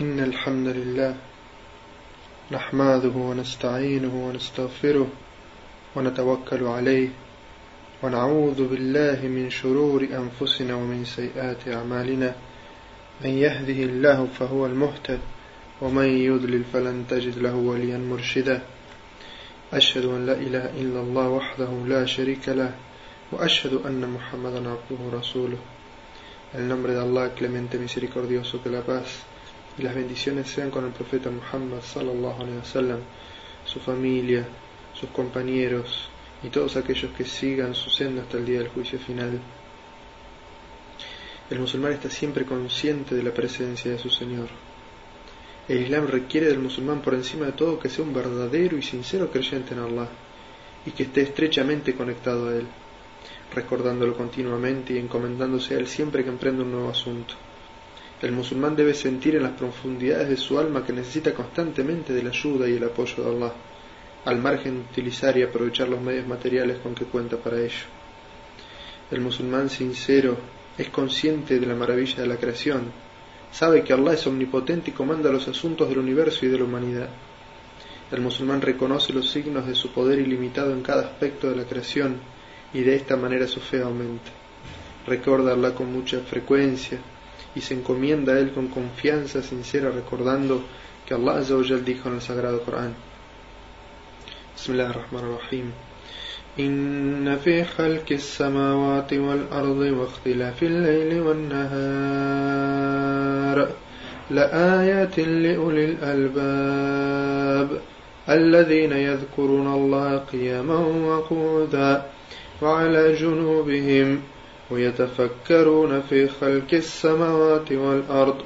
إن الحمد لله نحمده ونستعينه ونستغفره ونتوكل عليه ونعوذ بالله من شرور أنفسنا ومن سيئات أعمالنا. من يهده الله فهو المهتد ومن يضلل فلن تجد له وليا مرشدا. أشهد أن لا إله إلا الله وحده لا شريك له وأشهد أن محمدا عبده ورسوله. El nombre de Allah, clemente, misericordioso, que la paz y las bendiciones sean con el profeta Muhammad sallallahu alaihi wasallam, su familia, sus compañeros y todos aquellos que sigan su senda hasta el día del juicio final. El musulmán está siempre consciente de la presencia de su Señor. El Islam requiere del musulmán por encima de todo que sea un verdadero y sincero creyente en Allah y que esté estrechamente conectado a Él recordándolo continuamente y encomendándose a él siempre que emprende un nuevo asunto. El musulmán debe sentir en las profundidades de su alma que necesita constantemente de la ayuda y el apoyo de Allah, al margen de utilizar y aprovechar los medios materiales con que cuenta para ello. El musulmán sincero es consciente de la maravilla de la creación, sabe que Allah es omnipotente y comanda los asuntos del universo y de la humanidad. El musulmán reconoce los signos de su poder ilimitado en cada aspecto de la creación y de esta manera su fe aumenta. Recordarla con mucha frecuencia y se encomienda a él con confianza sincera recordando que Allah Azza wa dijo en el Sagrado Corán. Bismillah ar-Rahman ar-Rahim. إن في خلق السماوات والأرض واختلاف الليل والنهار لآيات لأولي الألباب الذين يذكرون الله قياما وقعودا وعلى جنوبهم ويتفكرون في خلق السماوات والأرض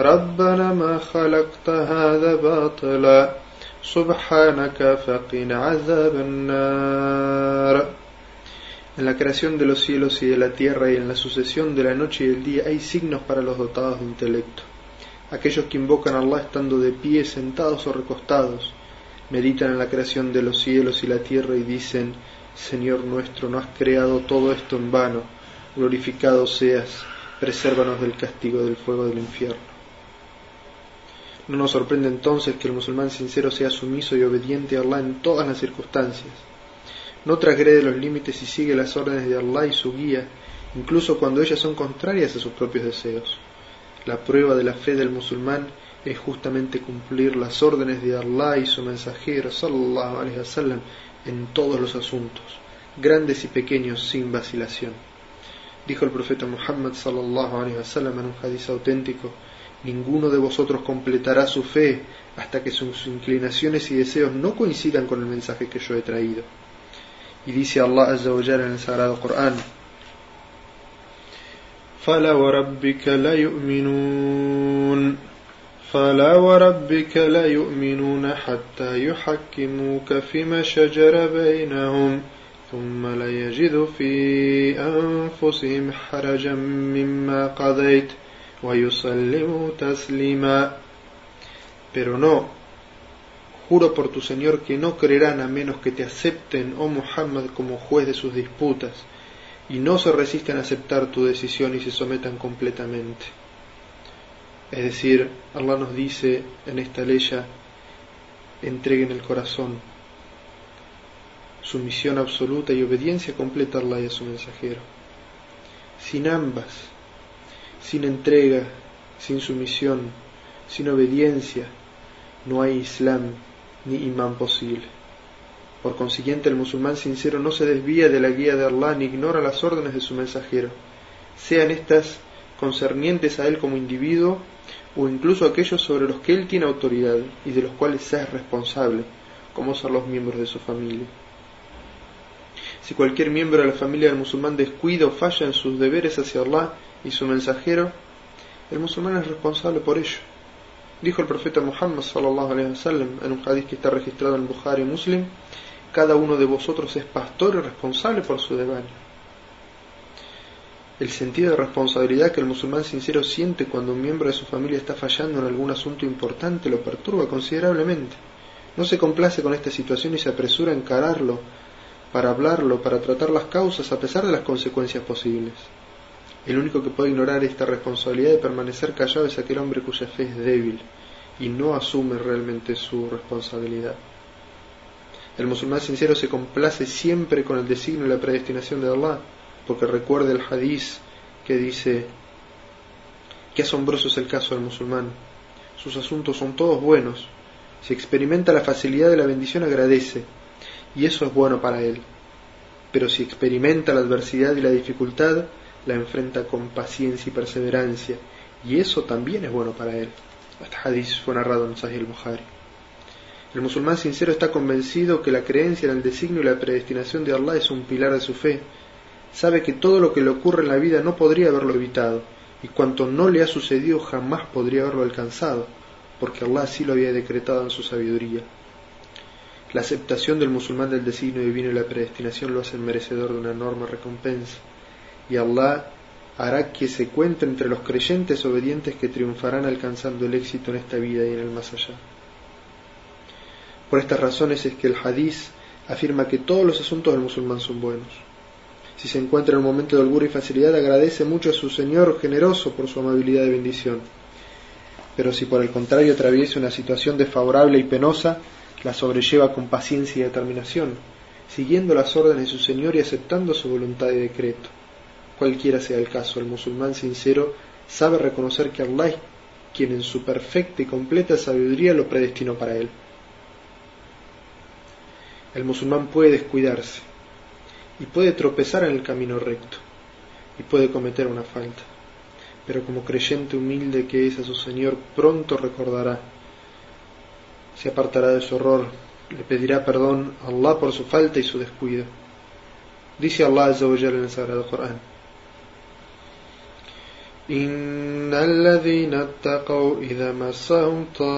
ربنا ما خلقت هذا باطلا سبحانك فقنا عذاب النار En la creación de los cielos y de la tierra y en la sucesión de la noche y el día hay signos para los dotados de intelecto. Aquellos que invocan a Allah estando de pie, sentados o recostados, meditan en la creación de los cielos y la tierra y dicen, Señor nuestro, no has creado todo esto en vano, glorificado seas, presérvanos del castigo del fuego del infierno. No nos sorprende entonces que el musulmán sincero sea sumiso y obediente a Allah en todas las circunstancias. No transgrede los límites y sigue las órdenes de Allah y su guía, incluso cuando ellas son contrarias a sus propios deseos. La prueba de la fe del musulmán es justamente cumplir las órdenes de Allah y su mensajero sallallahu alaihi wasallam en todos los asuntos, grandes y pequeños sin vacilación. Dijo el profeta Muhammad sallallahu alaihi wasallam en un hadiz auténtico: Ninguno de vosotros completará su fe hasta que sus inclinaciones y deseos no coincidan con el mensaje que yo he traído. Y dice Allah Azza wa en el Sagrado Corán: فلا وربك لا يؤمنون فلا وربك لا يؤمنون حتى يحكموك فيما شجر بينهم ثم لا يجدوا في أنفسهم حرجا مما قضيت ويسلموا تسليما Pero no, juro por tu Señor que no creerán a menos que te acepten, oh Muhammad, como juez de sus disputas, y no se resisten a aceptar tu decisión y se sometan completamente. Es decir, Allah nos dice en esta ley, entreguen el corazón, sumisión absoluta y obediencia completa a Allah y a su mensajero. Sin ambas, sin entrega, sin sumisión, sin obediencia, no hay Islam ni imán posible. Por consiguiente, el musulmán sincero no se desvía de la guía de Allah ni ignora las órdenes de su mensajero, sean estas concernientes a él como individuo o incluso aquellos sobre los que él tiene autoridad y de los cuales sea responsable, como son los miembros de su familia. Si cualquier miembro de la familia del musulmán descuida o falla en sus deberes hacia Allah y su mensajero, el musulmán es responsable por ello. Dijo el profeta Muhammad sallallahu alaihi wasallam en un hadith que está registrado en Bukhari y Muslim, cada uno de vosotros es pastor y responsable por su debaño el sentido de responsabilidad que el musulmán sincero siente cuando un miembro de su familia está fallando en algún asunto importante lo perturba considerablemente. No se complace con esta situación y se apresura a encararlo, para hablarlo, para tratar las causas a pesar de las consecuencias posibles. El único que puede ignorar esta responsabilidad de permanecer callado es aquel hombre cuya fe es débil y no asume realmente su responsabilidad. El musulmán sincero se complace siempre con el designio y la predestinación de Allah, porque recuerda el hadiz que dice, qué asombroso es el caso del musulmán, sus asuntos son todos buenos, si experimenta la facilidad de la bendición agradece, y eso es bueno para él, pero si experimenta la adversidad y la dificultad, la enfrenta con paciencia y perseverancia, y eso también es bueno para él. Este hadith fue narrado en Sahih al-Bukhari. El musulmán sincero está convencido que la creencia en el designio y la predestinación de Allah es un pilar de su fe. Sabe que todo lo que le ocurre en la vida no podría haberlo evitado, y cuanto no le ha sucedido jamás podría haberlo alcanzado, porque Allah así lo había decretado en su sabiduría. La aceptación del musulmán del designio divino y la predestinación lo hacen merecedor de una enorme recompensa y Allah hará que se cuente entre los creyentes obedientes que triunfarán alcanzando el éxito en esta vida y en el más allá. Por estas razones es que el hadiz afirma que todos los asuntos del musulmán son buenos. Si se encuentra en un momento de holgura y facilidad, agradece mucho a su Señor generoso por su amabilidad y bendición. Pero si por el contrario atraviesa una situación desfavorable y penosa, la sobrelleva con paciencia y determinación, siguiendo las órdenes de su Señor y aceptando su voluntad y decreto cualquiera sea el caso, el musulmán sincero sabe reconocer que Allah quien en su perfecta y completa sabiduría lo predestinó para él. El musulmán puede descuidarse y puede tropezar en el camino recto y puede cometer una falta, pero como creyente humilde que es a su Señor, pronto recordará, se apartará de su horror, le pedirá perdón a Allah por su falta y su descuido. Dice Allah en el Sagrado Corán. إن الذين اتقوا إذا مسهم طائف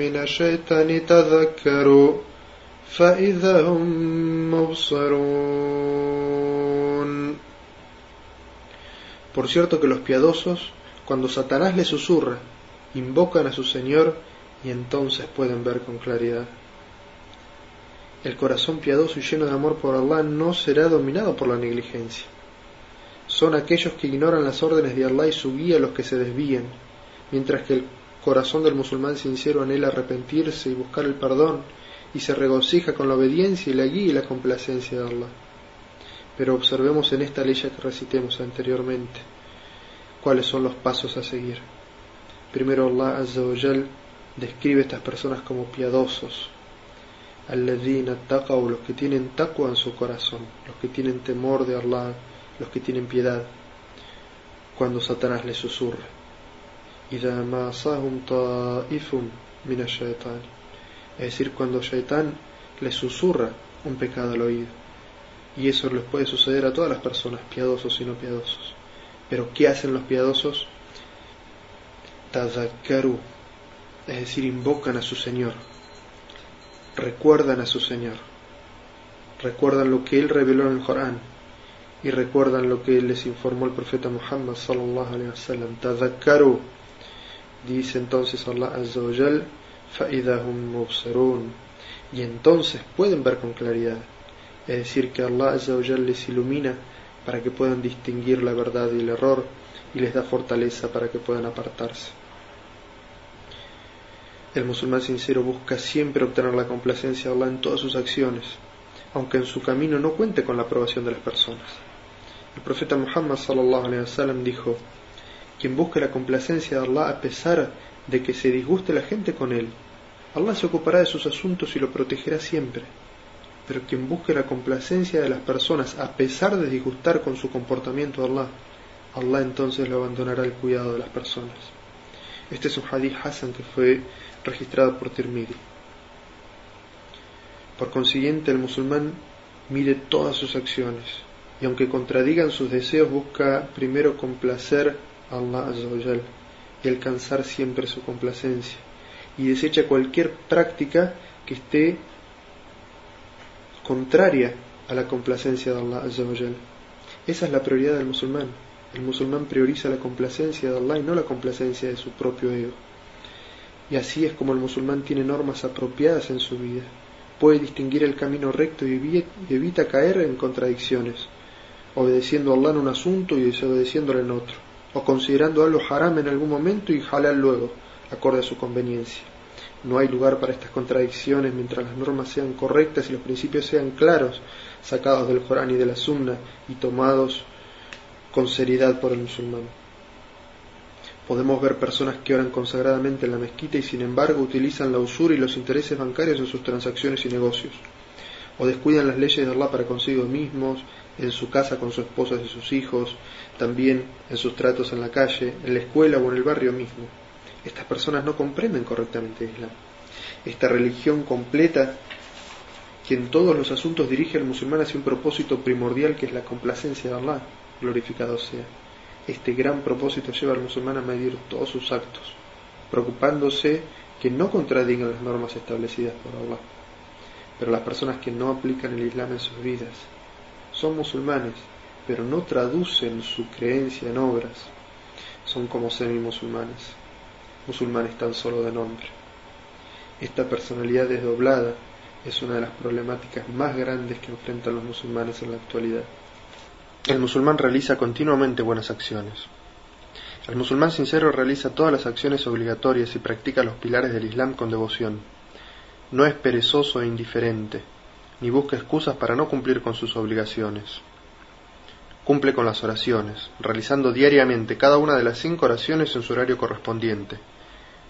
من الشيطان تذكروا فإذا هم مبصرون Por cierto que los piadosos, cuando Satanás les susurra, invocan a su Señor y entonces pueden ver con claridad. El corazón piadoso y lleno de amor por Allah no será dominado por la negligencia son aquellos que ignoran las órdenes de Allah y su guía los que se desvían, mientras que el corazón del musulmán sincero anhela arrepentirse y buscar el perdón y se regocija con la obediencia y la guía y la complacencia de Allah. Pero observemos en esta ley que recitemos anteriormente cuáles son los pasos a seguir. Primero Allah Azza describe a estas personas como piadosos, alladhina taqaw, los que tienen taqwa en su corazón, los que tienen temor de Allah, los que tienen piedad, cuando Satanás les susurra. Es decir, cuando Shaitán les susurra un pecado al oído. Y eso les puede suceder a todas las personas, piadosos y no piadosos. Pero ¿qué hacen los piadosos? Tadakaru, es decir, invocan a su Señor, recuerdan a su Señor, recuerdan lo que Él reveló en el Corán, y recuerdan lo que les informó el profeta Muhammad sallallahu alaihi wasallam tadhakkaru dice entonces Allah azza wa jal y entonces pueden ver con claridad. Es decir que Allah azza wa les ilumina para que puedan distinguir la verdad y el error y les da fortaleza para que puedan apartarse el musulmán sincero busca siempre obtener la complacencia de Allah en todas sus acciones, aunque en su camino no cuente con la aprobación de las personas. El profeta Muhammad sallallahu alaihi wasallam dijo: Quien busque la complacencia de Allah a pesar de que se disguste la gente con él, Allah se ocupará de sus asuntos y lo protegerá siempre. Pero quien busque la complacencia de las personas a pesar de disgustar con su comportamiento a Allah, Allah entonces lo abandonará al cuidado de las personas. Este es un hadith Hassan que fue registrado por Tirmidhi. Por consiguiente, el musulmán mide todas sus acciones, y aunque contradigan sus deseos, busca primero complacer a Allah y alcanzar siempre su complacencia, y desecha cualquier práctica que esté contraria a la complacencia de Allah Esa es la prioridad del musulmán. El musulmán prioriza la complacencia de Allah y no la complacencia de su propio ego. Y así es como el musulmán tiene normas apropiadas en su vida. Puede distinguir el camino recto y evita caer en contradicciones obedeciendo a Allah en un asunto y desobedeciéndole en otro, o considerando algo haram en algún momento y halal luego, acorde a su conveniencia. No hay lugar para estas contradicciones mientras las normas sean correctas y los principios sean claros, sacados del Corán y de la Sunna y tomados con seriedad por el musulmán. Podemos ver personas que oran consagradamente en la mezquita y sin embargo utilizan la usura y los intereses bancarios en sus transacciones y negocios, o descuidan las leyes de Allah para consigo mismos, en su casa con su esposa y sus hijos, también en sus tratos en la calle, en la escuela o en el barrio mismo. Estas personas no comprenden correctamente Islam. Esta religión completa que en todos los asuntos dirige al musulmán hacia un propósito primordial que es la complacencia de Allah, glorificado sea. Este gran propósito lleva al musulmán a medir todos sus actos, preocupándose que no contradigan las normas establecidas por Allah. Pero las personas que no aplican el Islam en sus vidas son musulmanes, pero no traducen su creencia en obras, son como semi-musulmanes, musulmanes tan solo de nombre. Esta personalidad desdoblada es una de las problemáticas más grandes que enfrentan los musulmanes en la actualidad. El musulmán realiza continuamente buenas acciones. El musulmán sincero realiza todas las acciones obligatorias y practica los pilares del Islam con devoción. No es perezoso e indiferente, ni busca excusas para no cumplir con sus obligaciones. Cumple con las oraciones, realizando diariamente cada una de las cinco oraciones en su horario correspondiente,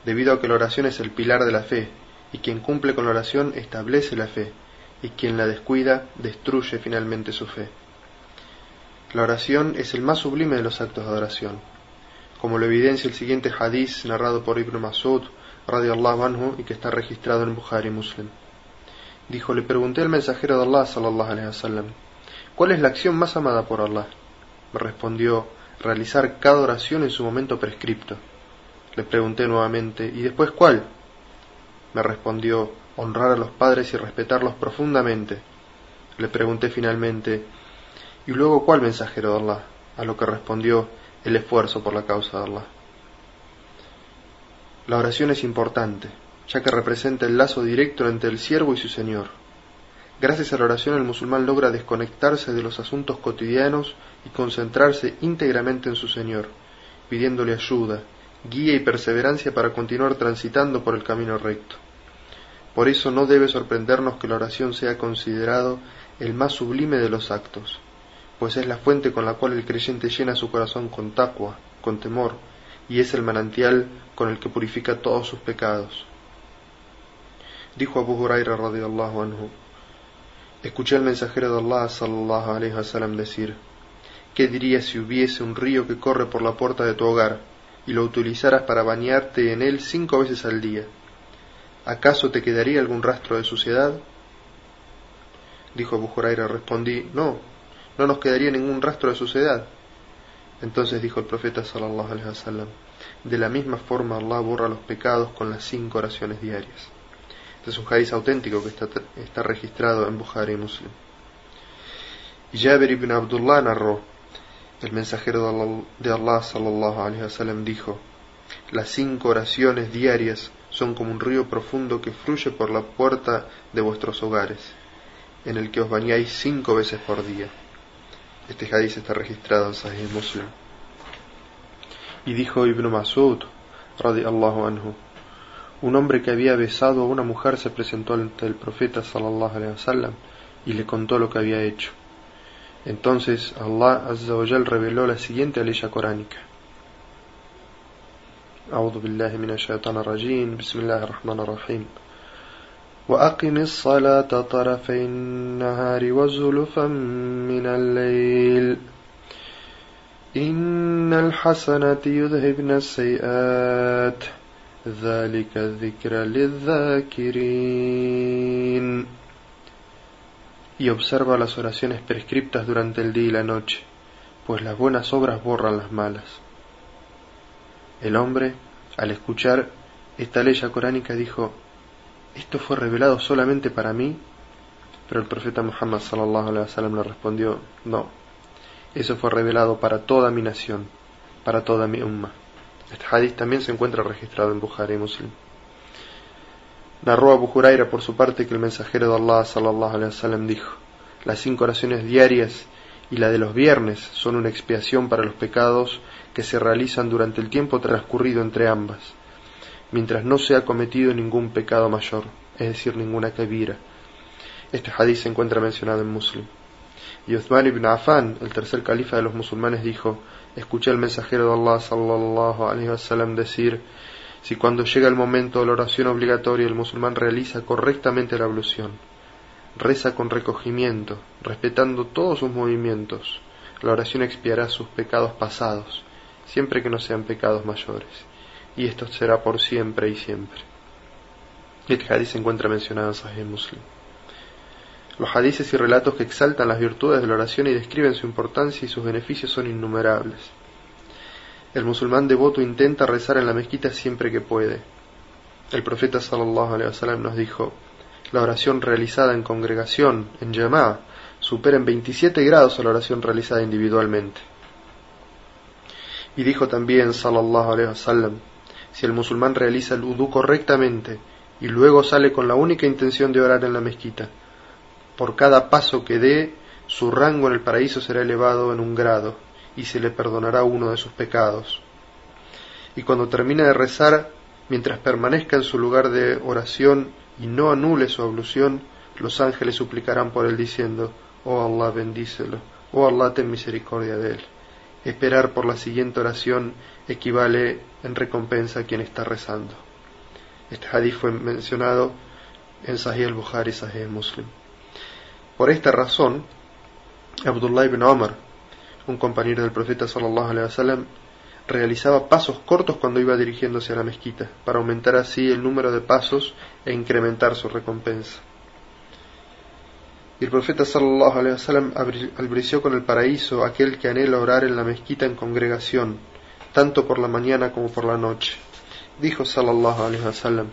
debido a que la oración es el pilar de la fe, y quien cumple con la oración establece la fe, y quien la descuida destruye finalmente su fe. La oración es el más sublime de los actos de adoración, como lo evidencia el siguiente hadiz narrado por Ibn Masud, radiallahu anhu, y que está registrado en Bukhari Muslim. Dijo, le pregunté al mensajero de Allah, sallallahu alaihi wasallam, ¿cuál es la acción más amada por Allah? Me respondió, realizar cada oración en su momento prescripto. Le pregunté nuevamente, ¿y después cuál? Me respondió, honrar a los padres y respetarlos profundamente. Le pregunté finalmente, y luego, ¿cuál mensajero de Allah? A lo que respondió, el esfuerzo por la causa de Allah. La oración es importante, ya que representa el lazo directo entre el siervo y su Señor. Gracias a la oración el musulmán logra desconectarse de los asuntos cotidianos y concentrarse íntegramente en su Señor, pidiéndole ayuda, guía y perseverancia para continuar transitando por el camino recto. Por eso no debe sorprendernos que la oración sea considerado el más sublime de los actos, pues es la fuente con la cual el creyente llena su corazón con taqwa, con temor, y es el manantial con el que purifica todos sus pecados. Dijo Abu Huraira radiyallahu anhu, escuché al mensajero de Allah sallallahu alayhi wasallam decir, ¿qué dirías si hubiese un río que corre por la puerta de tu hogar y lo utilizaras para bañarte en él cinco veces al día? ¿Acaso te quedaría algún rastro de suciedad? Dijo Abu Huraira, respondí, no, no nos quedaría ningún rastro de suciedad. Entonces dijo el profeta sallallahu alaihi wasallam, de la misma forma Allah borra los pecados con las cinco oraciones diarias. Este es un hadiz auténtico que está, está registrado en Bukhari y Muslim. Y Jabir ibn Abdullah narró, el mensajero de Allah sallallahu alaihi dijo, las cinco oraciones diarias son como un río profundo que fluye por la puerta de vuestros hogares, en el que os bañáis cinco veces por día. Este hadith está registrado en Sahih Muslim. Y dijo Ibn Masud, radiallahu anhu, un hombre que había besado a una mujer se presentó ante el profeta sallallahu alaihi wasallam y le contó lo que había hecho. Entonces Allah azza wa reveló la siguiente ley coránica. أعوذ بالله من الشيطان الرجيم بسم الله الرحمن الرحيم وأقم الصلاة طرفي النهار وزلفا من الليل إن الحسنة يذهبن السيئات ذلك الذكر للذاكرين y observa las oraciones prescriptas durante el día y la noche, pues las buenas obras borran las malas. El hombre, al escuchar esta ley coránica, dijo, ¿esto fue revelado solamente para mí? Pero el profeta Muhammad sallallahu alaihi wasallam le respondió, no, eso fue revelado para toda mi nación, para toda mi umma. Este hadith también se encuentra registrado en Bukhari Muslim. Narró Abu Huraira por su parte que el mensajero de Allah sallallahu alaihi wasallam dijo: Las cinco oraciones diarias y la de los viernes son una expiación para los pecados que se realizan durante el tiempo transcurrido entre ambas, mientras no se ha cometido ningún pecado mayor, es decir, ninguna kabira. Este hadith se encuentra mencionado en Muslim. Y Uthman ibn Affan, el tercer califa de los musulmanes, dijo, escuché al mensajero de Allah sallallahu alaihi wasallam decir, si cuando llega el momento de la oración obligatoria el musulmán realiza correctamente la ablución, reza con recogimiento, respetando todos sus movimientos. La oración expiará sus pecados pasados, siempre que no sean pecados mayores, y esto será por siempre y siempre. Este hadith se encuentra mencionado en Sahih Muslim. Los hadices y relatos que exaltan las virtudes de la oración y describen su importancia y sus beneficios son innumerables. El musulmán devoto intenta rezar en la mezquita siempre que puede. El profeta sallallahu alaihi wasallam nos dijo: la oración realizada en congregación, en llamada, supera en 27 grados a la oración realizada individualmente. Y dijo también, sallallahu alaihi wasallam, si el musulmán realiza el udú correctamente y luego sale con la única intención de orar en la mezquita, por cada paso que dé, su rango en el paraíso será elevado en un grado y se le perdonará uno de sus pecados. Y cuando termine de rezar, mientras permanezca en su lugar de oración y no anule su ablución, los ángeles suplicarán por él diciendo, Oh Allah, bendícelo, oh Allah, ten misericordia de él. Esperar por la siguiente oración equivale en recompensa a quien está rezando. Este hadith fue mencionado en Sahih al-Bukhari y Sahih al-Muslim. Por esta razón, Abdullah ibn Omar, un compañero del profeta sallallahu alaihi wasallam, realizaba pasos cortos cuando iba dirigiéndose a la mezquita, para aumentar así el número de pasos e incrementar su recompensa. Y el profeta sallallahu alaihi wasallam albrició con el paraíso aquel que anhela orar en la mezquita en congregación, tanto por la mañana como por la noche. Dijo sallallahu alaihi wasallam: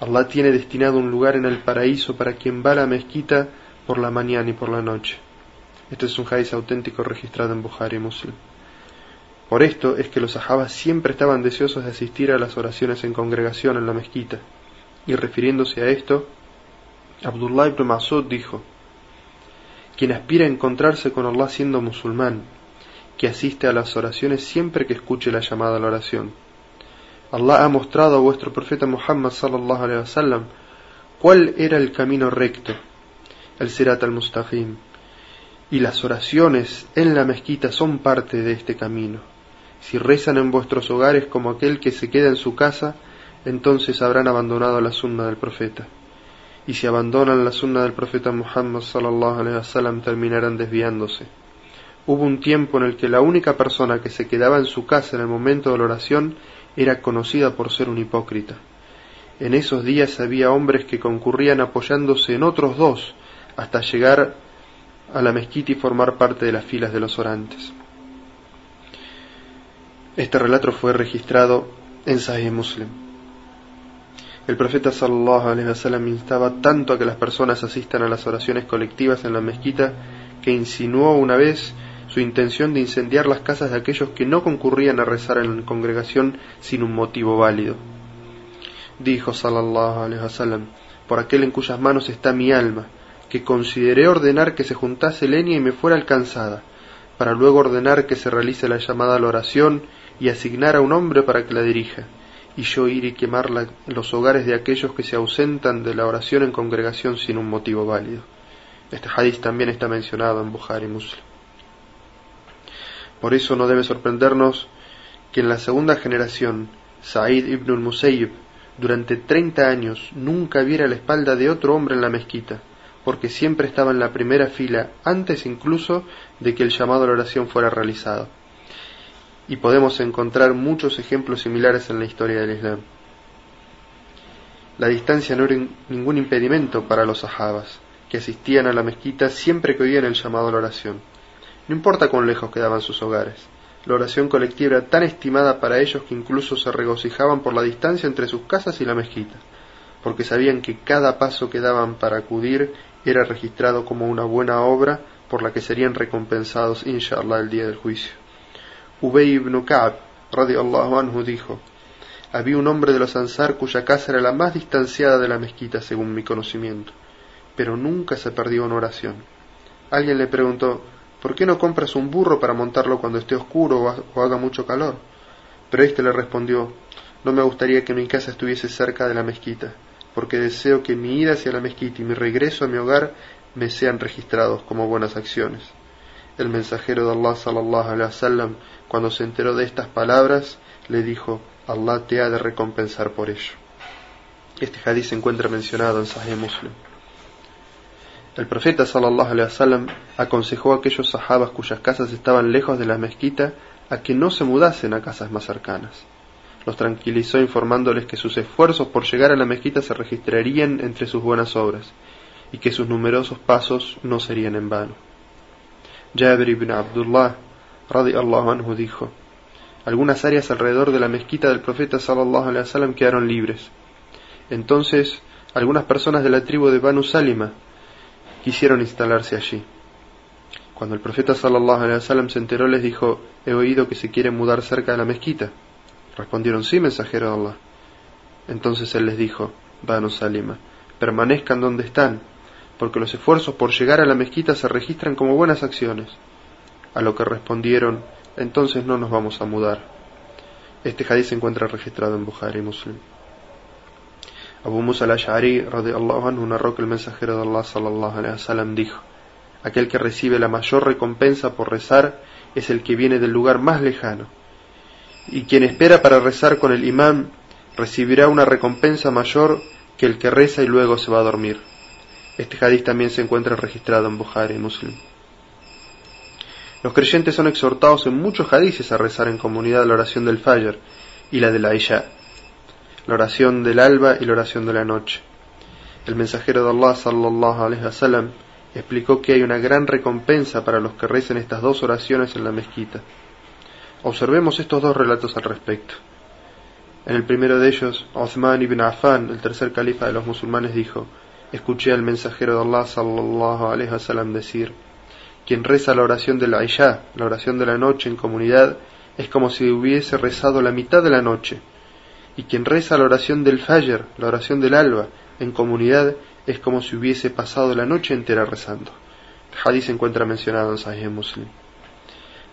Allah tiene destinado un lugar en el paraíso para quien va a la mezquita por la mañana y por la noche. Este es un hadith auténtico registrado en Bukhari y Muslim. Por esto es que los sahabas siempre estaban deseosos de asistir a las oraciones en congregación en la mezquita. Y refiriéndose a esto, Abdullah ibn Masud dijo, quien aspira a encontrarse con Allah siendo musulmán, que asiste a las oraciones siempre que escuche la llamada a la oración. Allah ha mostrado a vuestro profeta Muhammad sallallahu alaihi wasallam cuál era el camino recto, el Sirat al-Mustaqim, y las oraciones en la mezquita son parte de este camino. Si rezan en vuestros hogares como aquel que se queda en su casa, entonces habrán abandonado la sunna del profeta. Y si abandonan la sunna del profeta Muhammad sallallahu alaihi wasallam terminarán desviándose. Hubo un tiempo en el que la única persona que se quedaba en su casa en el momento de la oración era conocida por ser un hipócrita. En esos días había hombres que concurrían apoyándose en otros dos hasta llegar a la mezquita y formar parte de las filas de los orantes. Este relato fue registrado en Sahih Muslim. El profeta sallallahu alaihi wasallam instaba tanto a que las personas asistan a las oraciones colectivas en la mezquita que insinuó una vez su intención de incendiar las casas de aquellos que no concurrían a rezar en la congregación sin un motivo válido. Dijo sallallahu alaihi wasallam: Por aquel en cuyas manos está mi alma, que consideré ordenar que se juntase leña y me fuera alcanzada, para luego ordenar que se realice la llamada a la oración y asignar a un hombre para que la dirija, y yo ir y quemar los hogares de aquellos que se ausentan de la oración en congregación sin un motivo válido. Este hadith también está mencionado en Bukhari Muslim. Por eso no debe sorprendernos que en la segunda generación, Sa'id ibn al-Musayyib, durante treinta años, nunca viera la espalda de otro hombre en la mezquita, porque siempre estaba en la primera fila, antes incluso de que el llamado a la oración fuera realizado y podemos encontrar muchos ejemplos similares en la historia del Islam. La distancia no era ningún impedimento para los sahabas, que asistían a la mezquita siempre que oían el llamado a la oración. No importa cuán lejos quedaban sus hogares, la oración colectiva era tan estimada para ellos que incluso se regocijaban por la distancia entre sus casas y la mezquita, porque sabían que cada paso que daban para acudir era registrado como una buena obra por la que serían recompensados, inshallah, el día del juicio. Ubay ibn Ka'b, radiallahu anhu, dijo, había un hombre de los Ansar cuya casa era la más distanciada de la mezquita, según mi conocimiento, pero nunca se perdió una oración. Alguien le preguntó, ¿por qué no compras un burro para montarlo cuando esté oscuro o haga mucho calor? Pero éste le respondió, no me gustaría que mi casa estuviese cerca de la mezquita, porque deseo que mi ida hacia la mezquita y mi regreso a mi hogar me sean registrados como buenas acciones. El mensajero de Allah sallallahu alaihi wasallam, cuando se enteró de estas palabras, le dijo, Allah te ha de recompensar por ello. Este hadith se encuentra mencionado en Sahih Muslim. El profeta sallallahu alaihi wasallam aconsejó a aquellos sahabas cuyas casas estaban lejos de la mezquita a que no se mudasen a casas más cercanas. Los tranquilizó informándoles que sus esfuerzos por llegar a la mezquita se registrarían entre sus buenas obras y que sus numerosos pasos no serían en vano. Jabir ibn Abdullah radiallahu anhu dijo, algunas áreas alrededor de la mezquita del profeta sallallahu alaihi wasallam quedaron libres. Entonces, algunas personas de la tribu de Banu Salima quisieron instalarse allí. Cuando el profeta sallallahu alaihi wasallam se enteró, les dijo, he oído que se quieren mudar cerca de la mezquita. Respondieron, sí, mensajero de Allah. Entonces él les dijo, Banu Salima, permanezcan donde están, porque los esfuerzos por llegar a la mezquita se registran como buenas acciones. A lo que respondieron, entonces no nos vamos a mudar. Este hadith se encuentra registrado en Bukhari Muslim. Abu Musa al-Ash'ari radiallahu anhu narró que el mensajero de Allah sallallahu alaihi wasallam dijo: Aquel que recibe la mayor recompensa por rezar es el que viene del lugar más lejano. Y quien espera para rezar con el imán recibirá una recompensa mayor que el que reza y luego se va a dormir. Este hadith también se encuentra registrado en Bukhari Muslim. Los creyentes son exhortados en muchos hadices a rezar en comunidad la oración del Fajr y la de la la oración del alba y la oración de la noche. El mensajero de Allah sallallahu alaihi wasallam explicó que hay una gran recompensa para los que recen estas dos oraciones en la mezquita. Observemos estos dos relatos al respecto. En el primero de ellos, Uthman ibn Affan, el tercer califa de los musulmanes, dijo: Escuché al mensajero de Allah sallallahu alaihi wasallam decir: quien reza la oración de la Isha, la oración de la noche en comunidad, es como si hubiese rezado la mitad de la noche. Y quien reza la oración del Fajr, la oración del alba, en comunidad, es como si hubiese pasado la noche entera rezando. El hadith se encuentra mencionado en Sahih Muslim.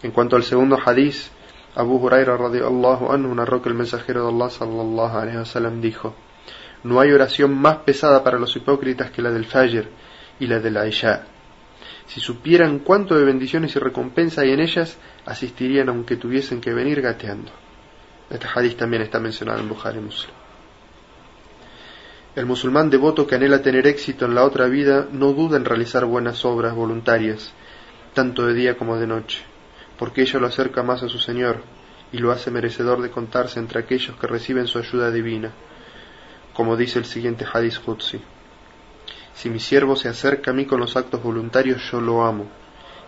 En cuanto al segundo hadith, Abu Huraira radiallahu anhu narró que el mensajero de Allah sallallahu alaihi wasallam dijo: No hay oración más pesada para los hipócritas que la del Fajr y la de la Isha si supieran cuánto de bendiciones y recompensa hay en ellas, asistirían aunque tuviesen que venir gateando. Este hadith también está mencionado en Bukhari Muslim. El musulmán devoto que anhela tener éxito en la otra vida no duda en realizar buenas obras voluntarias, tanto de día como de noche, porque ello lo acerca más a su Señor y lo hace merecedor de contarse entre aquellos que reciben su ayuda divina, como dice el siguiente hadith Qudsi. Si mi siervo se acerca a mí con los actos voluntarios, yo lo amo.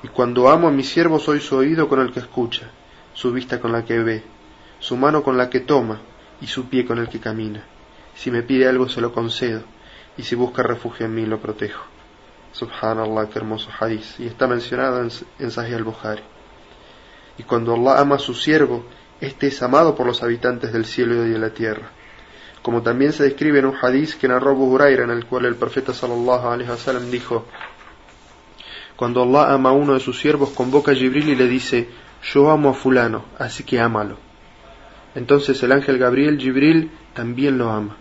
Y cuando amo a mi siervo, soy su oído con el que escucha, su vista con la que ve, su mano con la que toma y su pie con el que camina. Si me pide algo, se lo concedo, y si busca refugio en mí, lo protejo. Subhanallah, qué hermoso hadith. Y está mencionado en, en Sahih al-Bukhari. Y cuando Allah ama a su siervo, éste es amado por los habitantes del cielo y de la tierra como también se describe en un hadith que narró Abu en el cual el profeta sallallahu alaihi wasallam dijo cuando Allah ama a uno de sus siervos convoca a Jibril y le dice yo amo a fulano así que ámalo entonces el ángel Gabriel Jibril también lo ama.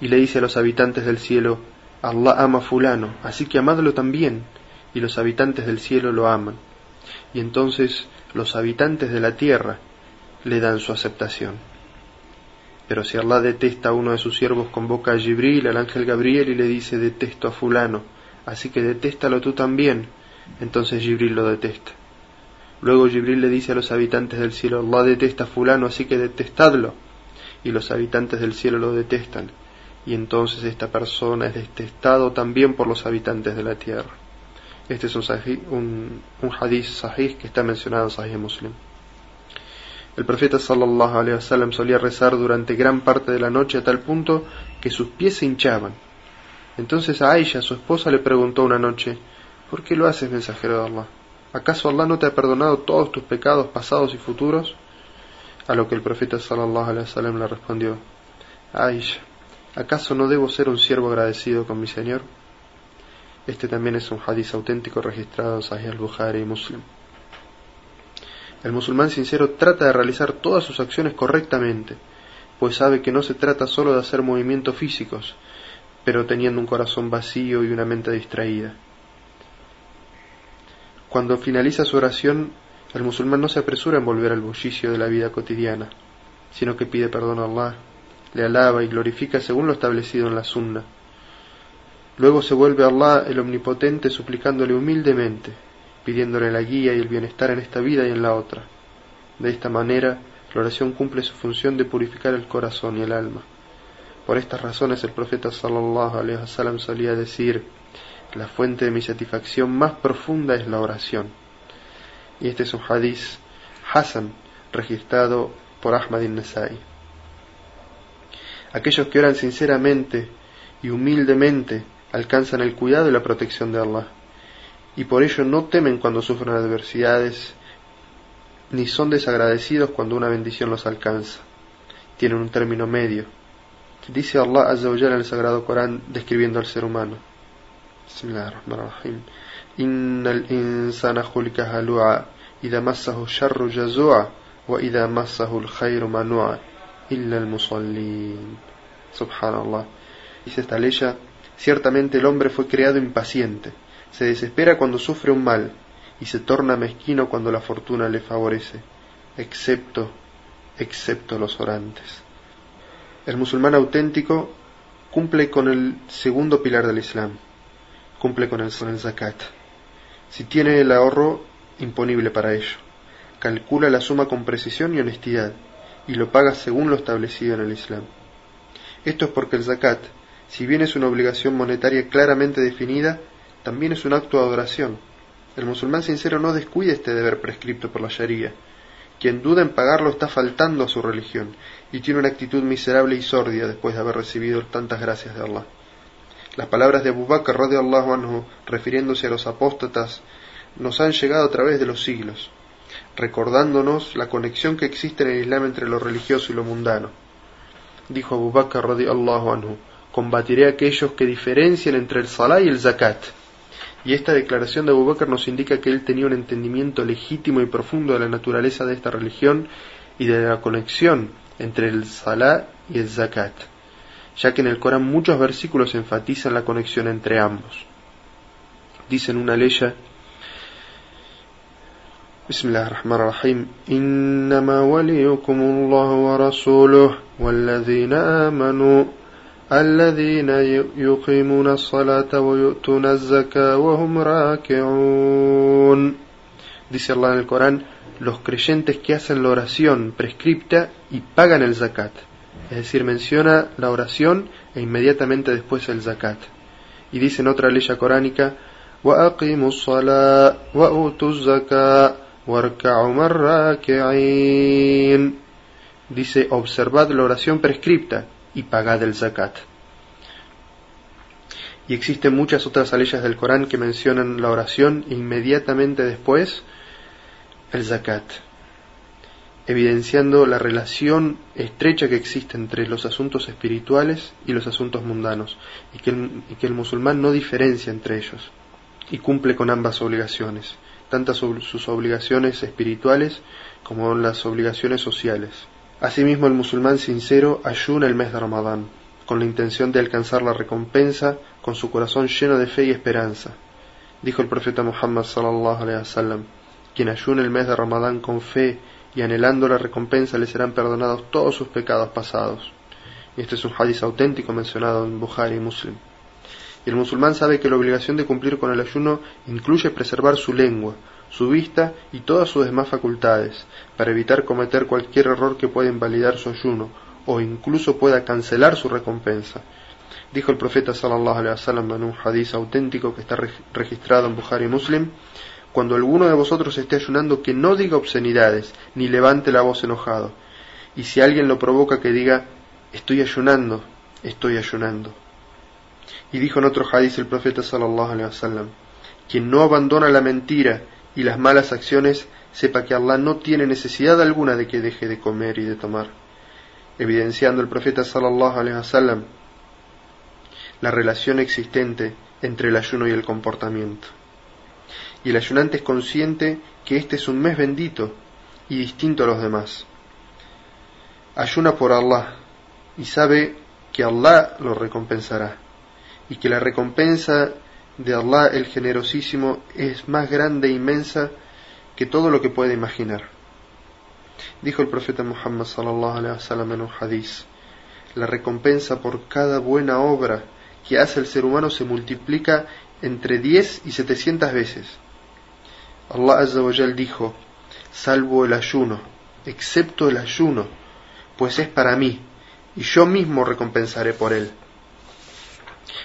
Y le dice a los habitantes del cielo Allah ama a fulano así que amadlo también y los habitantes del cielo lo aman. Y entonces los habitantes de la tierra le dan su aceptación pero si Allah detesta a uno de sus siervos, convoca a Jibril, al ángel Gabriel, y le dice, detesto a fulano, así que detéstalo tú también. Entonces Jibril lo detesta. Luego Jibril le dice a los habitantes del cielo, Allah detesta a fulano, así que detestadlo. Y los habitantes del cielo lo detestan. Y entonces esta persona es detestado también por los habitantes de la tierra. Este es un, un, un hadith sahih que está mencionado en Sahih Muslim. El profeta sallallahu alaihi wasallam solía rezar durante gran parte de la noche a tal punto que sus pies se hinchaban. Entonces a Aisha, su esposa, le preguntó una noche, ¿por qué lo haces, mensajero de Allah? ¿Acaso Allah no te ha perdonado todos tus pecados pasados y futuros? A lo que el profeta sallallahu alaihi wasallam le respondió, Aisha, ¿acaso no debo ser un siervo agradecido con mi Señor? Este también es un hadith auténtico registrado en Sahih al-Bukhari y Muslim. El musulmán sincero trata de realizar todas sus acciones correctamente, pues sabe que no se trata solo de hacer movimientos físicos, pero teniendo un corazón vacío y una mente distraída. Cuando finaliza su oración, el musulmán no se apresura en volver al bullicio de la vida cotidiana, sino que pide perdón a Allah, le alaba y glorifica según lo establecido en la sunna. Luego se vuelve a Allah el Omnipotente suplicándole humildemente pidiéndole la guía y el bienestar en esta vida y en la otra. De esta manera, la oración cumple su función de purificar el corazón y el alma. Por estas razones el profeta sallallahu alaihi wasallam solía decir, la fuente de mi satisfacción más profunda es la oración. Y este es un hadith Hassan, registrado por Ahmad ibn Nasai. Aquellos que oran sinceramente y humildemente alcanzan el cuidado y la protección de Allah y por ello no temen cuando sufren adversidades, ni son desagradecidos cuando una bendición los alcanza. Tienen un término medio. Dice Allah Azza en el Sagrado Corán describiendo al ser humano. Subhanallah. Dice esta ley, ciertamente el hombre fue creado impaciente se desespera cuando sufre un mal y se torna mezquino cuando la fortuna le favorece, excepto, excepto los orantes. El musulmán auténtico cumple con el segundo pilar del Islam, cumple con el, con zakat. Si tiene el ahorro imponible para ello, calcula la suma con precisión y honestidad y lo paga según lo establecido en el Islam. Esto es porque el zakat, si bien es una obligación monetaria claramente definida, también es un acto de adoración. El musulmán sincero no descuida este deber prescripto por la Sharia. Quien duda en pagarlo está faltando a su religión y tiene una actitud miserable y sórdia después de haber recibido tantas gracias de Allah. Las palabras de Abu Bakr radiallahu anhu, refiriéndose a los apóstatas, nos han llegado a través de los siglos, recordándonos la conexión que existe en el Islam entre lo religioso y lo mundano. Dijo Abu Bakr radiallahu anhu, combatiré a aquellos que diferencian entre el salah y el zakat y esta declaración de Abu Bakr nos indica que él tenía un entendimiento legítimo y profundo de la naturaleza de esta religión y de la conexión entre el Salah y el Zakat, ya que en el Corán muchos versículos enfatizan la conexión entre ambos. Dicen una ley بسم الله الرحمن الرحيم إنما وليكم الله ورسوله والذين آمنوا الذين يقيمون الصلاة ويؤتون الزكاة وهم راكعون Dice Allah en el Corán, los creyentes que hacen la oración prescripta y pagan el zakat. Es decir, menciona la oración e inmediatamente después el zakat. Y dice en otra ley coránica, وَأَقِيمُوا الصَّلَاةَ وَأُوتُوا الزَّكَاةَ وَارْكَعُوا مَرَّاكِعِينَ Dice, observad la oración prescripta y pagad el zakat. Y existen muchas otras leyes del Corán que mencionan la oración inmediatamente después el zakat, evidenciando la relación estrecha que existe entre los asuntos espirituales y los asuntos mundanos, y que el, y que el musulmán no diferencia entre ellos, y cumple con ambas obligaciones, tanto sus obligaciones espirituales como las obligaciones sociales. Asimismo, el musulmán sincero ayuna el mes de Ramadán, con la intención de alcanzar la recompensa con su corazón lleno de fe y esperanza. Dijo el profeta Muhammad sallallahu alaihi wasallam, quien ayuna el mes de Ramadán con fe y anhelando la recompensa le serán perdonados todos sus pecados pasados. Y este es un hadith auténtico mencionado en Bukhari y Muslim. Y el musulmán sabe que la obligación de cumplir con el ayuno incluye preservar su lengua, su vista y todas sus demás facultades, para evitar cometer cualquier error que pueda invalidar su ayuno o incluso pueda cancelar su recompensa. Dijo el profeta sallallahu alaihi wasallam en un hadiz auténtico que está registrado en Bukhari Muslim, cuando alguno de vosotros esté ayunando que no diga obscenidades ni levante la voz enojado. Y si alguien lo provoca que diga estoy ayunando, estoy ayunando. Y dijo en otro hadiz el profeta sallallahu alaihi wasallam, quien no abandona la mentira y las malas acciones, sepa que Allah no tiene necesidad alguna de que deje de comer y de tomar. Evidenciando el profeta sallallahu alaihi wasallam la relación existente entre el ayuno y el comportamiento. Y el ayunante es consciente que este es un mes bendito y distinto a los demás. Ayuna por Allah y sabe que Allah lo recompensará y que la recompensa de Allah el generosísimo es más grande e inmensa que todo lo que puede imaginar. Dijo el profeta Muhammad sallallahu alaihi wasallam en un hadiz: La recompensa por cada buena obra que hace el ser humano se multiplica entre 10 y 700 veces. Allah Azza wa dijo: Salvo el ayuno, excepto el ayuno, pues es para mí, y yo mismo recompensaré por él.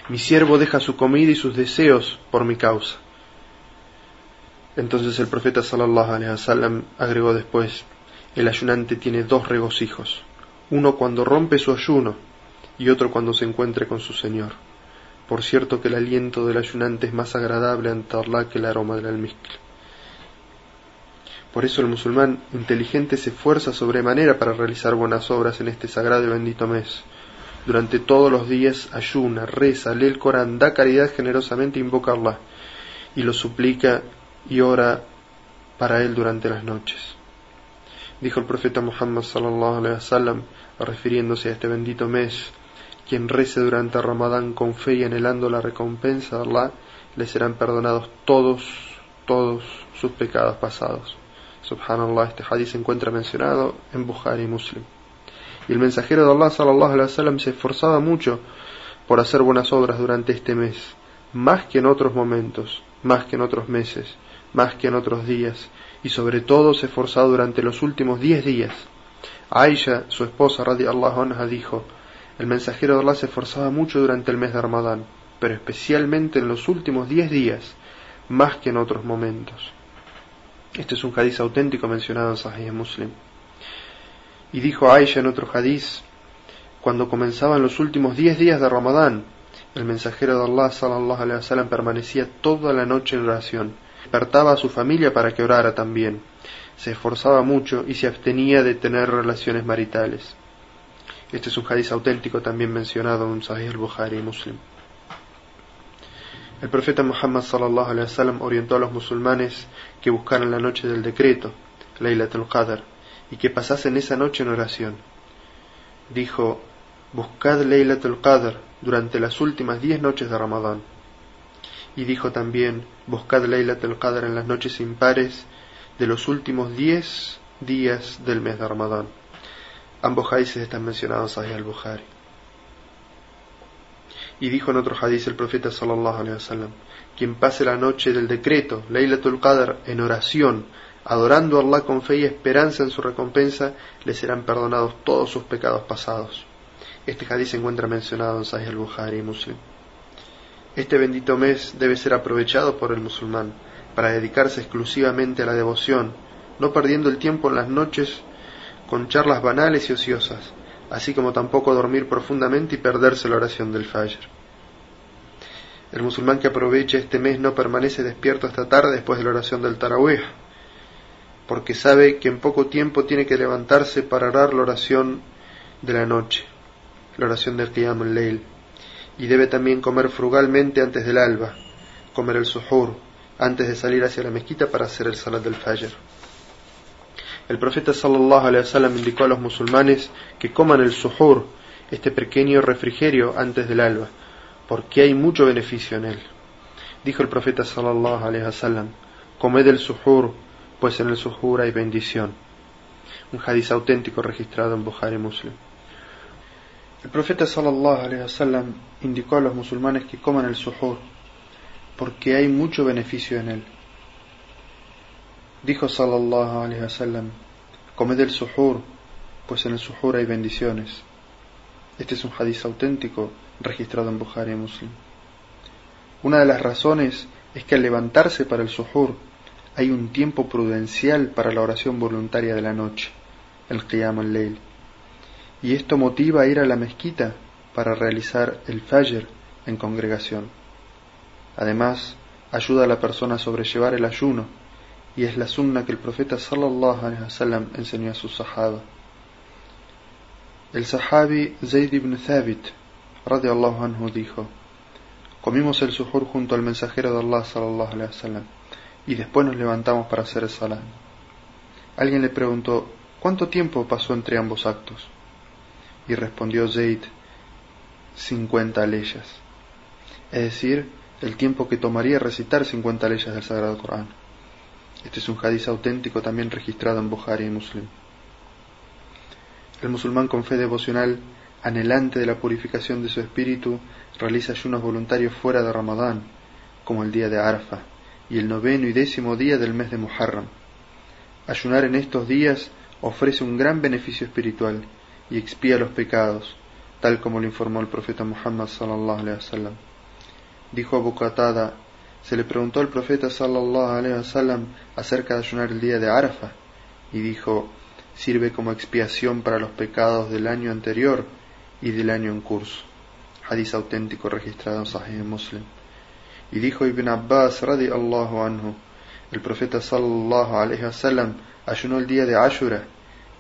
Mi siervo deja su comida y sus deseos por mi causa. Entonces el profeta sallallahu alaihi wasallam agregó después: El ayunante tiene dos regocijos, uno cuando rompe su ayuno y otro cuando se encuentre con su Señor. Por cierto que el aliento del ayunante es más agradable ante Allah que el aroma del almizcle. Por eso el musulmán inteligente se esfuerza sobremanera para realizar buenas obras en este sagrado y bendito mes durante todos los días ayuna, reza, lee el Corán, da caridad generosamente, invoca a Allah y lo suplica y ora para él durante las noches. Dijo el profeta Muhammad sallallahu alaihi wasallam, refiriéndose a este bendito mes, quien rece durante Ramadán con fe y anhelando la recompensa de Allah, le serán perdonados todos, todos sus pecados pasados. Subhanallah, este hadith se encuentra mencionado en Bukhari y Muslim. Y el mensajero de Allah sallallahu alaihi wasallam se esforzaba mucho por hacer buenas obras durante este mes, más que en otros momentos, más que en otros meses, más que en otros días, y sobre todo se esforzaba durante los últimos diez días. Aisha, su esposa radiallahu anha, dijo, el mensajero de Allah se esforzaba mucho durante el mes de Ramadán, pero especialmente en los últimos diez días, más que en otros momentos. Este es un hadiz auténtico mencionado en Sahih Muslim. Y dijo Aisha en otro hadiz, cuando comenzaban los últimos diez días de Ramadán, el mensajero de Allah sallallahu alaihi wasallam permanecía toda la noche en oración, despertaba a su familia para que orara también, se esforzaba mucho y se abstenía de tener relaciones maritales. Este es un hadiz auténtico también mencionado en Sahih al-Bukhari y Muslim. El profeta Muhammad sallallahu alaihi wasallam orientó a los musulmanes que buscaran la noche del decreto, Laylatul Qadr, y que pasasen esa noche en oración. Dijo, buscad Laylatul Qadr durante las últimas diez noches de Ramadán. Y dijo también, buscad Laylatul Qadr en las noches impares de los últimos diez días del mes de Ramadán. Ambos hadices están mencionados ahí al-Bukhari. Y dijo en otro hadiz el profeta sallallahu alaihi wasallam, quien pase la noche del decreto, Laylatul Qadr, en oración, adorando a Allah con fe y esperanza en su recompensa, le serán perdonados todos sus pecados pasados. Este hadith se encuentra mencionado en Sahih al-Bukhari y Muslim. Este bendito mes debe ser aprovechado por el musulmán para dedicarse exclusivamente a la devoción, no perdiendo el tiempo en las noches con charlas banales y ociosas, así como tampoco dormir profundamente y perderse la oración del Fajr. El musulmán que aprovecha este mes no permanece despierto hasta tarde después de la oración del Tarawih, porque sabe que en poco tiempo tiene que levantarse para orar la oración de la noche, la oración del Qiyam al-Layl, y debe también comer frugalmente antes del alba, comer el suhur, antes de salir hacia la mezquita para hacer el salat del fajr. El profeta sallallahu alaihi wasallam indicó a los musulmanes que coman el suhur, este pequeño refrigerio antes del alba, porque hay mucho beneficio en él. Dijo el profeta sallallahu alaihi wasallam: Comed el suhur pues en el suhur hay bendición. Un hadiz auténtico registrado en Bukhari Muslim. El profeta sallallahu alaihi wasallam indicó a los musulmanes que coman el suhur porque hay mucho beneficio en él. Dijo sallallahu alaihi wasallam, comed el suhur, pues en el suhur hay bendiciones. Este es un hadiz auténtico registrado en Bukhari Muslim. Una de las razones es que al levantarse para el suhur hay un tiempo prudencial para la oración voluntaria de la noche, el Qiyam al-Layl. Y esto motiva a ir a la mezquita para realizar el Fajr en congregación. Además, ayuda a la persona a sobrellevar el ayuno, y es la sunna que el profeta sallallahu alaihi wasallam enseñó a sus sahaba. El sahabi Zayd ibn Thabit radiallahu anhu dijo: Comimos el suhur junto al mensajero de Allah sallallahu alaihi wasallam y después nos levantamos para hacer el salah. Alguien le preguntó, ¿cuánto tiempo pasó entre ambos actos? Y respondió Zayd, 50 leyes. Es decir, el tiempo que tomaría recitar 50 leyes del Sagrado Corán. Este es un hadiz auténtico también registrado en Bukhari y Muslim. El musulmán con fe devocional, anhelante de la purificación de su espíritu, realiza ayunos voluntarios fuera de Ramadán, como el día de Arfa y el noveno y décimo día del mes de Muharram. Ayunar en estos días ofrece un gran beneficio espiritual y expía los pecados, tal como lo informó el profeta Muhammad sallallahu alaihi wasallam. Dijo Abu Qatada, se le preguntó al profeta sallallahu alaihi wasallam acerca de ayunar el día de Arfa y dijo, sirve como expiación para los pecados del año anterior y del año en curso. Hadith auténtico registrado en Sahih Muslim. Y dijo Ibn Abbas radiallahu anhu, el profeta sallallahu alaihi wasallam ayunó el día de Ashura,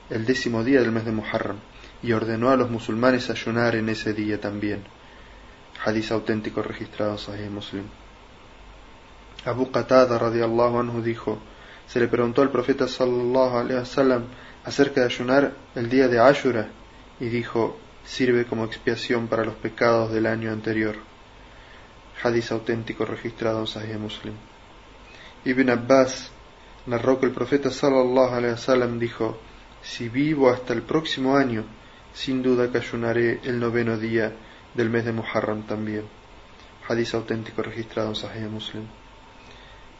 el décimo día del mes de Muharram, y ordenó a los musulmanes ayunar en ese día también. Hadith auténtico registrado Sahih Muslim. Abu Qatada radiallahu anhu dijo, se le preguntó al profeta sallallahu alaihi wasallam acerca de ayunar el día de Ashura y dijo, sirve como expiación para los pecados del año anterior. Hadith auténtico registrado en Sahih Muslim. Ibn Abbas narró que el profeta sallallahu alaihi wasallam dijo, si vivo hasta el próximo año, sin duda que ayunaré el noveno día del mes de Muharram también. Hadith auténtico registrado en Sahih Muslim.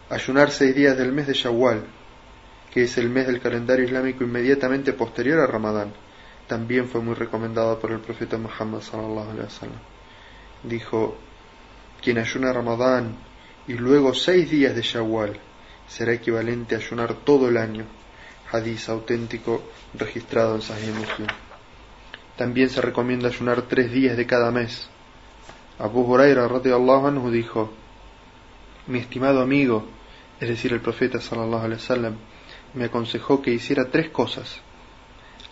Ayunar seis días del mes de Shawwal que es el mes del calendario islámico inmediatamente posterior a Ramadán, también fue muy recomendado por el profeta Muhammad sallallahu alaihi wasallam. Dijo: quien ayuna Ramadán y luego seis días de Shawwal será equivalente a ayunar todo el año. Hadith auténtico registrado en Sahih Muslim. También se recomienda ayunar tres días de cada mes. Abu Huraira radiallahu anhu dijo: Mi estimado amigo, es decir, el profeta sallallahu alaihi wasallam, me aconsejó que hiciera tres cosas.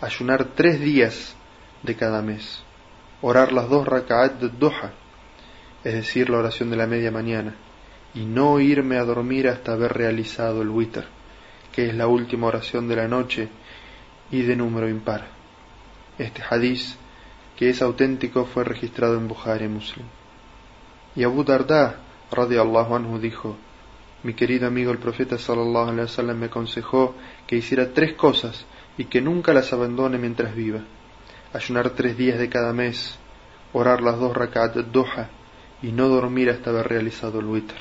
Ayunar tres días de cada mes. Orar las dos raka'at de Doha, es decir, la oración de la media mañana. Y no irme a dormir hasta haber realizado el witr, que es la última oración de la noche y de número impar. Este hadiz, que es auténtico, fue registrado en Bukhari Muslim. Y Abu Darda, radiallahu anhu, dijo, mi querido amigo el profeta sallallahu alaihi wasallam me aconsejó que hiciera tres cosas y que nunca las abandone mientras viva. Ayunar tres días de cada mes, orar las dos rakat doha y no dormir hasta haber realizado el witr.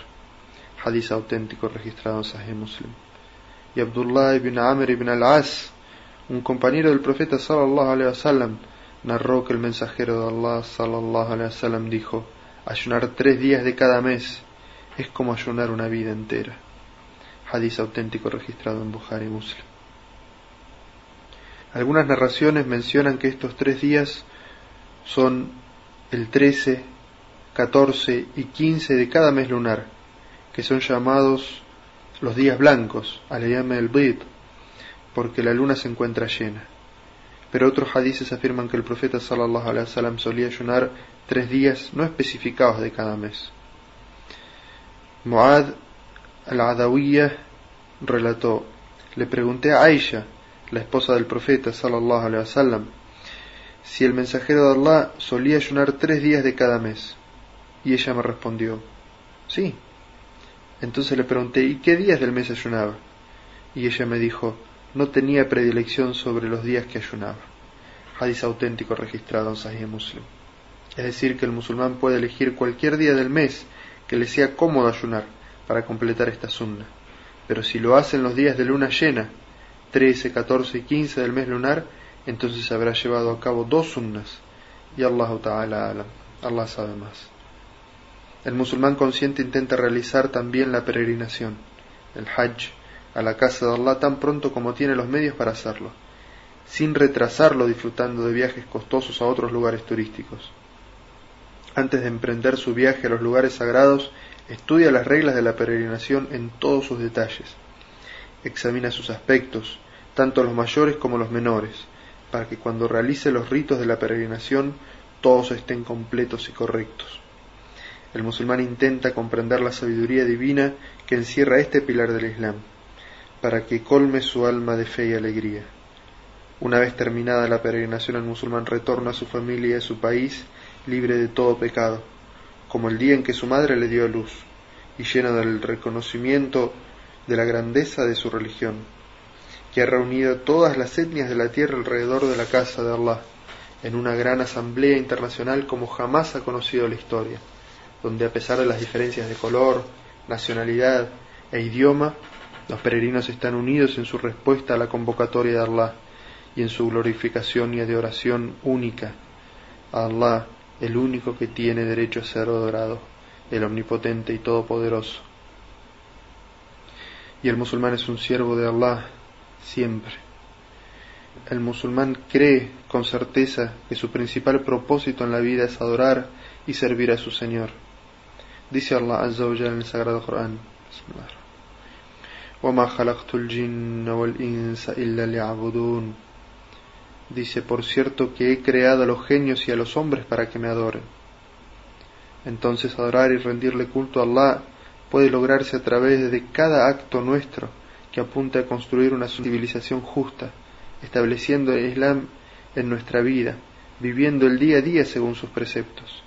Hadith auténtico registrado en Sahih Muslim. Y Abdullah ibn Amr ibn al-As, un compañero del profeta sallallahu alaihi wasallam, narró que el mensajero de Allah sallallahu alaihi wasallam dijo: ayunar tres días de cada mes es como ayunar una vida entera. Hadith auténtico registrado en Bukhari Muslim. Algunas narraciones mencionan que estos tres días son el 13, 14 y 15 de cada mes lunar, que son llamados los días blancos, al llama el Bid, porque la luna se encuentra llena. Pero otros hadices afirman que el profeta sallallahu alaihi wasallam solía ayunar tres días no especificados de cada mes. Muad al-Adawiyah relató, le pregunté a Aisha, la esposa del profeta sallallahu alaihi wasallam, si el mensajero de Allah solía ayunar tres días de cada mes. Y ella me respondió, sí. Entonces le pregunté, ¿y qué días del mes ayunaba? Y ella me dijo, no tenía predilección sobre los días que ayunaba. Hadith auténtico registrado en Sahih Muslim. Es decir, que el musulmán puede elegir cualquier día del mes que le sea cómodo ayunar para completar esta sunna. Pero si lo hace en los días de luna llena, 13, 14 y 15 del mes lunar, entonces habrá llevado a cabo dos sunnas. Y Allah Allah sabe más. El musulmán consciente intenta realizar también la peregrinación, el hajj, a la casa de Allah tan pronto como tiene los medios para hacerlo, sin retrasarlo disfrutando de viajes costosos a otros lugares turísticos antes de emprender su viaje a los lugares sagrados, estudia las reglas de la peregrinación en todos sus detalles. Examina sus aspectos, tanto los mayores como los menores, para que cuando realice los ritos de la peregrinación todos estén completos y correctos. El musulmán intenta comprender la sabiduría divina que encierra este pilar del Islam, para que colme su alma de fe y alegría. Una vez terminada la peregrinación, el musulmán retorna a su familia y a su país libre de todo pecado, como el día en que su madre le dio a luz, y lleno del reconocimiento de la grandeza de su religión, que ha reunido todas las etnias de la tierra alrededor de la casa de Allah, en una gran asamblea internacional como jamás ha conocido la historia donde a pesar de las diferencias de color, nacionalidad e idioma, los peregrinos están unidos en su respuesta a la convocatoria de Allah y en su glorificación y adoración única a Allah, el único que tiene derecho a ser adorado, el omnipotente y todopoderoso. Y el musulmán es un siervo de Allah siempre. El musulmán cree con certeza que su principal propósito en la vida es adorar y servir a su Señor Dice Allah Azza wa en el Sagrado Corán. Dice, por cierto que he creado a los genios y a los hombres para que me adoren. Entonces adorar y rendirle culto a Allah puede lograrse a través de cada acto nuestro que apunta a construir una civilización justa, estableciendo el Islam en nuestra vida, viviendo el día a día según sus preceptos.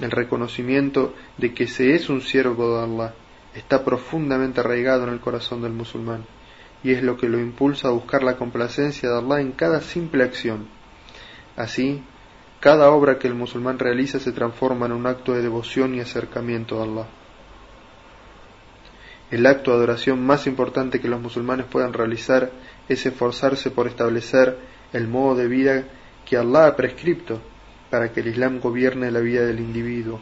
El reconocimiento de que se es un siervo de Allah está profundamente arraigado en el corazón del musulmán y es lo que lo impulsa a buscar la complacencia de Allah en cada simple acción. Así, cada obra que el musulmán realiza se transforma en un acto de devoción y acercamiento a Allah. El acto de adoración más importante que los musulmanes puedan realizar es esforzarse por establecer el modo de vida que Allah ha prescripto para que el Islam gobierne la vida del individuo,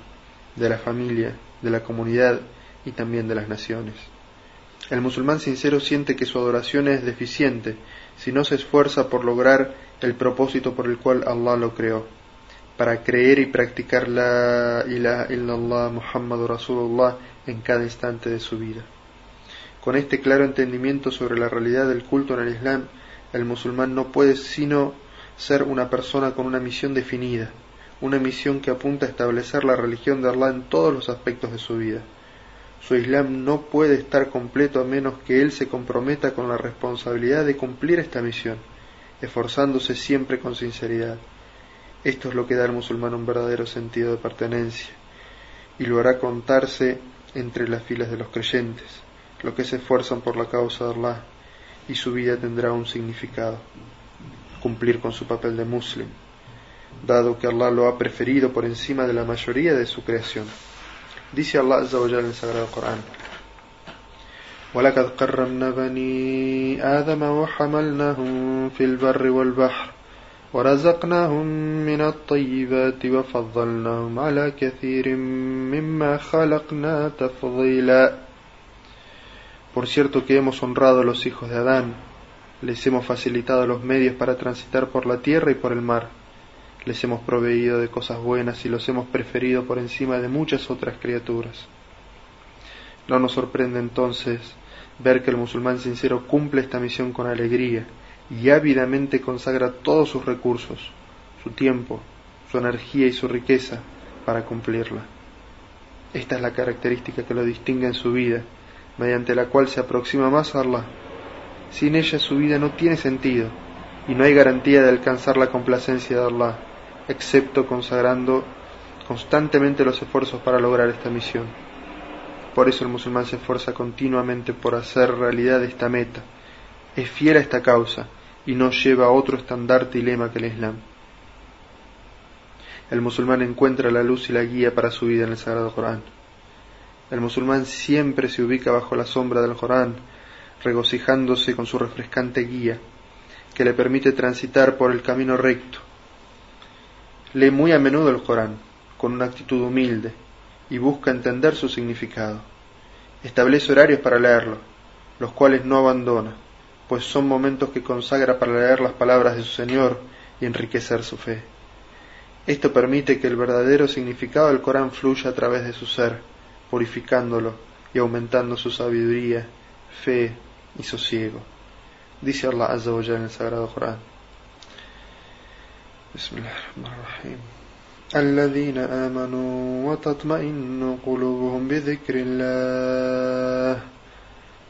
de la familia, de la comunidad y también de las naciones. El musulmán sincero siente que su adoración es deficiente si no se esfuerza por lograr el propósito por el cual Allah lo creó, para creer y practicar la ilaha illallah Muhammad Rasulullah en cada instante de su vida. Con este claro entendimiento sobre la realidad del culto en el Islam, el musulmán no puede sino ser una persona con una misión definida, una misión que apunta a establecer la religión de Allah en todos los aspectos de su vida. Su Islam no puede estar completo a menos que él se comprometa con la responsabilidad de cumplir esta misión, esforzándose siempre con sinceridad. Esto es lo que da al musulmán un verdadero sentido de pertenencia y lo hará contarse entre las filas de los creyentes, los que se esfuerzan por la causa de Allah, y su vida tendrá un significado cumplir con su papel de muslim, dado que Allah lo ha preferido por encima de la mayoría de su creación. Dice Allah Azza wa en el Sagrado Corán. ولقد كرمنا بني آدم وحملناهم في البر والبحر ورزقناهم من الطيبات وفضلناهم على كثير مما خلقنا تفضيلا Por cierto que hemos honrado a los hijos de Adán les hemos facilitado los medios para transitar por la tierra y por el mar. Les hemos proveído de cosas buenas y los hemos preferido por encima de muchas otras criaturas. No nos sorprende entonces ver que el musulmán sincero cumple esta misión con alegría y ávidamente consagra todos sus recursos, su tiempo, su energía y su riqueza para cumplirla. Esta es la característica que lo distingue en su vida, mediante la cual se aproxima más a Allah sin ella su vida no tiene sentido y no hay garantía de alcanzar la complacencia de Allah, excepto consagrando constantemente los esfuerzos para lograr esta misión. Por eso el musulmán se esfuerza continuamente por hacer realidad esta meta, es fiel a esta causa y no lleva otro estandarte y lema que el Islam. El musulmán encuentra la luz y la guía para su vida en el Sagrado Corán. El musulmán siempre se ubica bajo la sombra del Corán, regocijándose con su refrescante guía, que le permite transitar por el camino recto. Lee muy a menudo el Corán, con una actitud humilde, y busca entender su significado. Establece horarios para leerlo, los cuales no abandona, pues son momentos que consagra para leer las palabras de su Señor y enriquecer su fe. Esto permite que el verdadero significado del Corán fluya a través de su ser, purificándolo y aumentando su sabiduría, fe y sosiego. Dice Allah Azza wa en el Sagrado Corán. Bismillahirrahmanirrahim. الذين آمنوا وتطمئن قلوبهم بذكر الله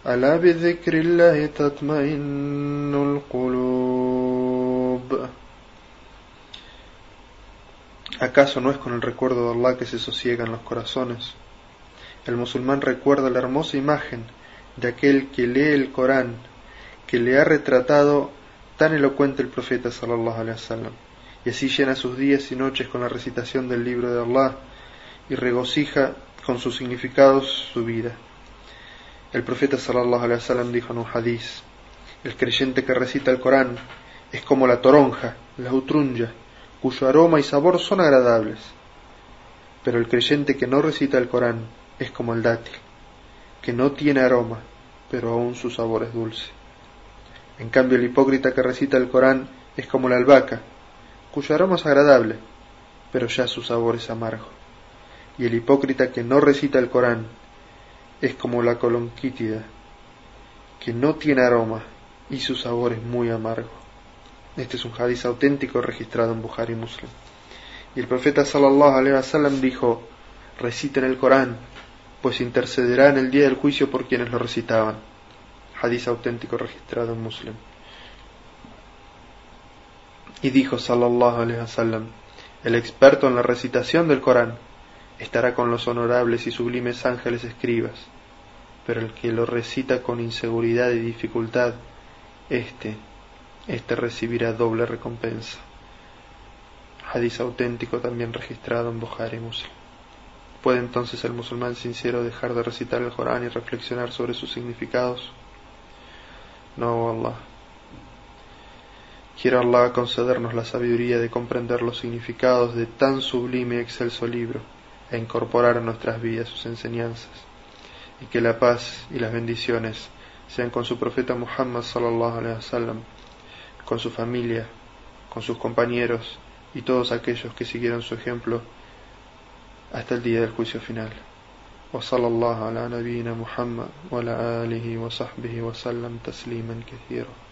ألا بذكر الله تطمئن القلوب ¿Acaso no es con el recuerdo de Allah que se sosiegan los corazones? El musulmán recuerda la hermosa imagen de aquel que lee el Corán, que le ha retratado tan elocuente el profeta sallallahu alaihi wasallam, y así llena sus días y noches con la recitación del libro de Allah y regocija con sus significados su vida. El profeta sallallahu alaihi wasallam dijo en un hadiz: El creyente que recita el Corán es como la toronja, la utrunja, cuyo aroma y sabor son agradables. Pero el creyente que no recita el Corán es como el dátil, que no tiene aroma, pero aún su sabor es dulce. En cambio, el hipócrita que recita el Corán es como la albahaca, cuyo aroma es agradable, pero ya su sabor es amargo. Y el hipócrita que no recita el Corán es como la colonquítida, que no tiene aroma y su sabor es muy amargo. Este es un hadiz auténtico registrado en Bukhari Muslim. Y el profeta sallallahu alaihi wasallam dijo: Reciten el Corán, pues intercederá en el día del juicio por quienes lo recitaban. Hadith auténtico registrado en Muslim. Y dijo sallallahu alaihi wasallam, el experto en la recitación del Corán estará con los honorables y sublimes ángeles escribas, pero el que lo recita con inseguridad y dificultad, éste, éste recibirá doble recompensa. Hadith auténtico también registrado en Bukhari Muslim. ¿Puede entonces el musulmán sincero dejar de recitar el Corán y reflexionar sobre sus significados? No, Allah. Quiero Allah concedernos la sabiduría de comprender los significados de tan sublime y excelso libro e incorporar en nuestras vidas sus enseñanzas. Y que la paz y las bendiciones sean con su profeta Muhammad sallallahu alaihi wasallam, con su familia, con sus compañeros y todos aquellos que siguieron su ejemplo hasta el día del juicio final. وصلى الله على نبينا محمد وعلى آله وصحبه وسلم تسليما كثيرا